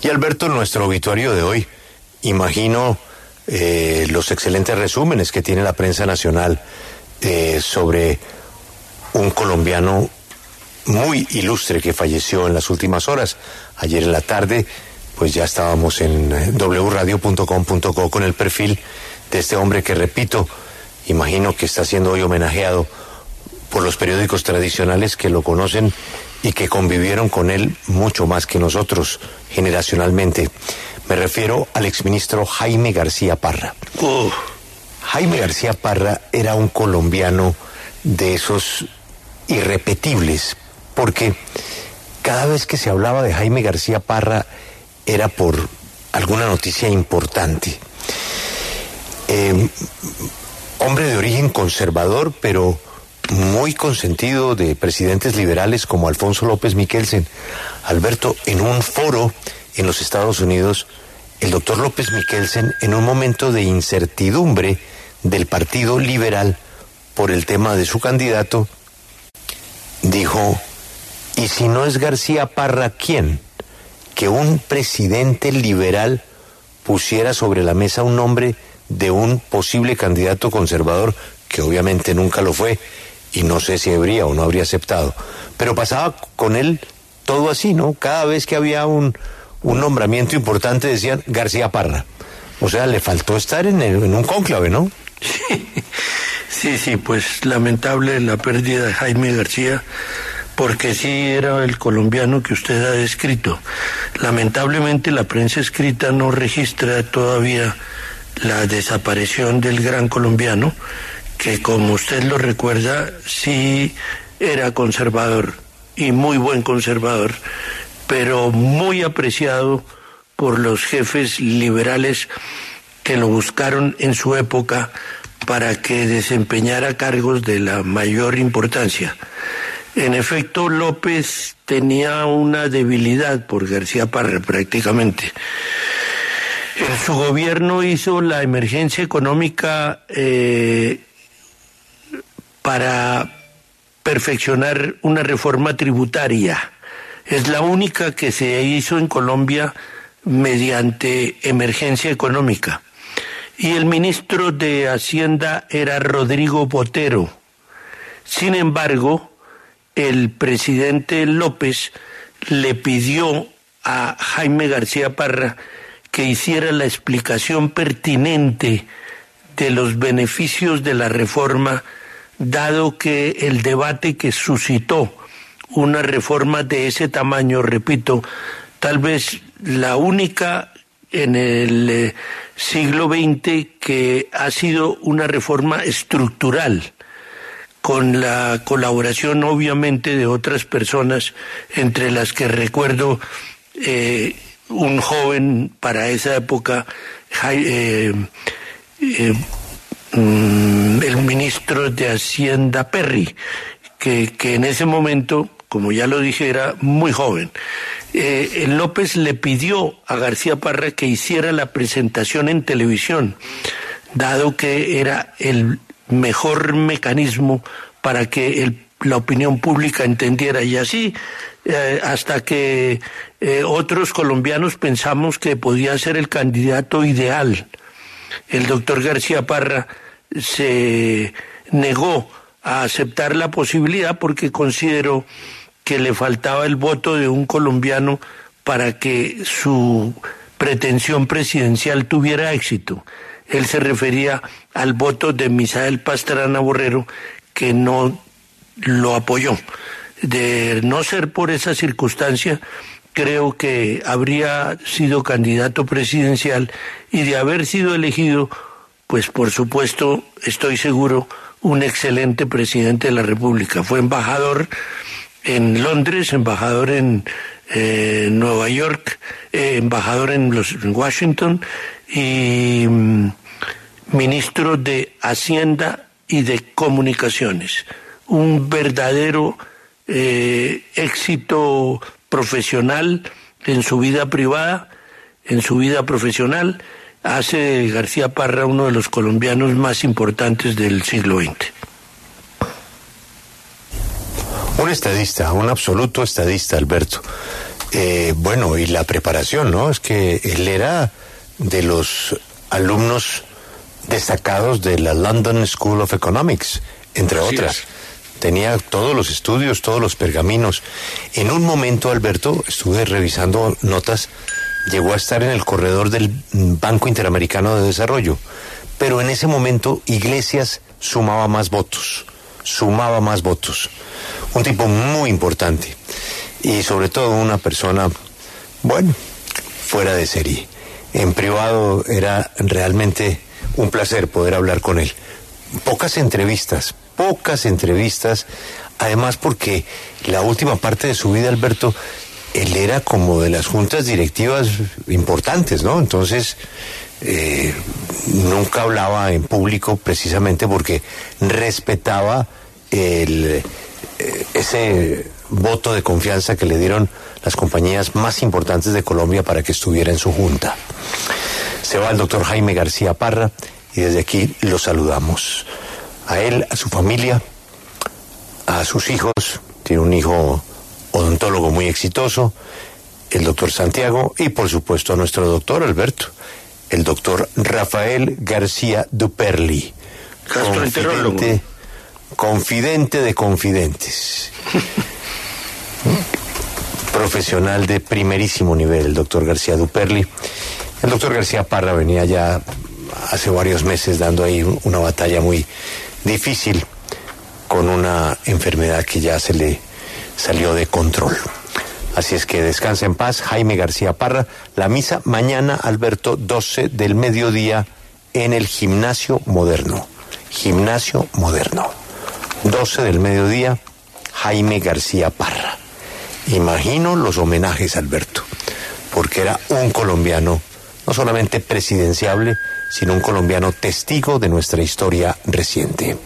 Y Alberto, nuestro obituario de hoy, imagino eh, los excelentes resúmenes que tiene la prensa nacional eh, sobre un colombiano muy ilustre que falleció en las últimas horas. Ayer en la tarde, pues ya estábamos en eh, wradio.com.co con el perfil de este hombre que, repito, imagino que está siendo hoy homenajeado por los periódicos tradicionales que lo conocen y que convivieron con él mucho más que nosotros generacionalmente. Me refiero al exministro Jaime García Parra. Jaime García Parra era un colombiano de esos irrepetibles, porque cada vez que se hablaba de Jaime García Parra era por alguna noticia importante. Eh, hombre de origen conservador, pero muy consentido de presidentes liberales como Alfonso López Miquelsen. Alberto, en un foro en los Estados Unidos, el doctor López Miquelsen, en un momento de incertidumbre del Partido Liberal por el tema de su candidato, dijo, ¿y si no es García Parra, quién? Que un presidente liberal pusiera sobre la mesa un nombre de un posible candidato conservador, que obviamente nunca lo fue, y no sé si habría o no habría aceptado. Pero pasaba con él todo así, ¿no? Cada vez que había un, un nombramiento importante decían García Parra. O sea, le faltó estar en, en un cónclave, ¿no? Sí, sí, pues lamentable la pérdida de Jaime García, porque sí era el colombiano que usted ha descrito. Lamentablemente la prensa escrita no registra todavía la desaparición del gran colombiano, que como usted lo recuerda, sí era conservador y muy buen conservador, pero muy apreciado por los jefes liberales que lo buscaron en su época para que desempeñara cargos de la mayor importancia. En efecto, López tenía una debilidad por García Parra prácticamente. En su gobierno hizo la emergencia económica eh, para perfeccionar una reforma tributaria. Es la única que se hizo en Colombia mediante emergencia económica y el ministro de Hacienda era Rodrigo Botero. Sin embargo, el presidente López le pidió a Jaime García Parra que hiciera la explicación pertinente de los beneficios de la reforma, dado que el debate que suscitó una reforma de ese tamaño, repito, tal vez la única en el eh, siglo XX que ha sido una reforma estructural con la colaboración obviamente de otras personas, entre las que recuerdo eh, un joven para esa época, eh, mm, ministro de Hacienda Perry, que, que en ese momento, como ya lo dije, era muy joven eh, López le pidió a García Parra que hiciera la presentación en televisión, dado que era el mejor mecanismo para que la opinión pública entendiera. Y así, eh, hasta que eh, otros colombianos pensamos que podía ser el candidato ideal. El doctor García Parra se negó a aceptar la posibilidad porque consideró que le faltaba el voto de un colombiano para que su pretensión presidencial tuviera éxito. Él se refería al voto de Misael Pastrana Borrero, que no lo apoyó. De no ser por esa circunstancia, creo que habría sido candidato presidencial y de haber sido elegido, pues por supuesto, estoy seguro, un excelente presidente de la República. Fue embajador en Londres, embajador en eh, Nueva York, eh, embajador en, los, Washington y mm, ministro de Hacienda y de Comunicaciones. Un verdadero eh, éxito profesional en su vida privada, en su vida profesional, hace García Parra uno de los colombianos más importantes del siglo XX. Un estadista, un absoluto estadista, Alberto. Eh, bueno, y la preparación, ¿no? Es que él era de los alumnos destacados de la London School of Economics, entre otras. Tenía todos los estudios, todos los pergaminos. En un momento, Alberto, estuve revisando notas, llegó a estar en el corredor del Banco Interamericano de Desarrollo. Pero en ese momento, Iglesias sumaba más votos, sumaba más votos. Un tipo muy importante y sobre todo una persona, bueno, fuera de serie. En privado era realmente un placer poder hablar con él. Pocas entrevistas, pocas entrevistas, además porque la última parte de su vida, Alberto, él era como de las juntas directivas importantes, ¿no? Entonces, eh, nunca hablaba en público precisamente porque respetaba eh, ese voto de confianza que le dieron las compañías más importantes de Colombia para que estuviera en su junta. Se va el doctor Jaime García Parra y desde aquí lo saludamos. A él, a su familia, a sus hijos, tiene un hijo odontólogo muy exitoso, el doctor Santiago y por supuesto a nuestro doctor Alberto, el doctor Rafael García Duperli. Confidente, confidente de confidentes. Profesional de primerísimo nivel, el doctor García Duperli. El doctor García Parra venía ya hace varios meses dando ahí una batalla muy difícil con una enfermedad que ya se le salió de control. Así es que descansa en paz, Jaime García Parra. La misa mañana, Alberto, 12 del mediodía en el gimnasio moderno. Gimnasio moderno. 12 del mediodía, Jaime García Parra. Imagino los homenajes, Alberto, porque era un colombiano no solamente presidenciable, sino un colombiano testigo de nuestra historia reciente.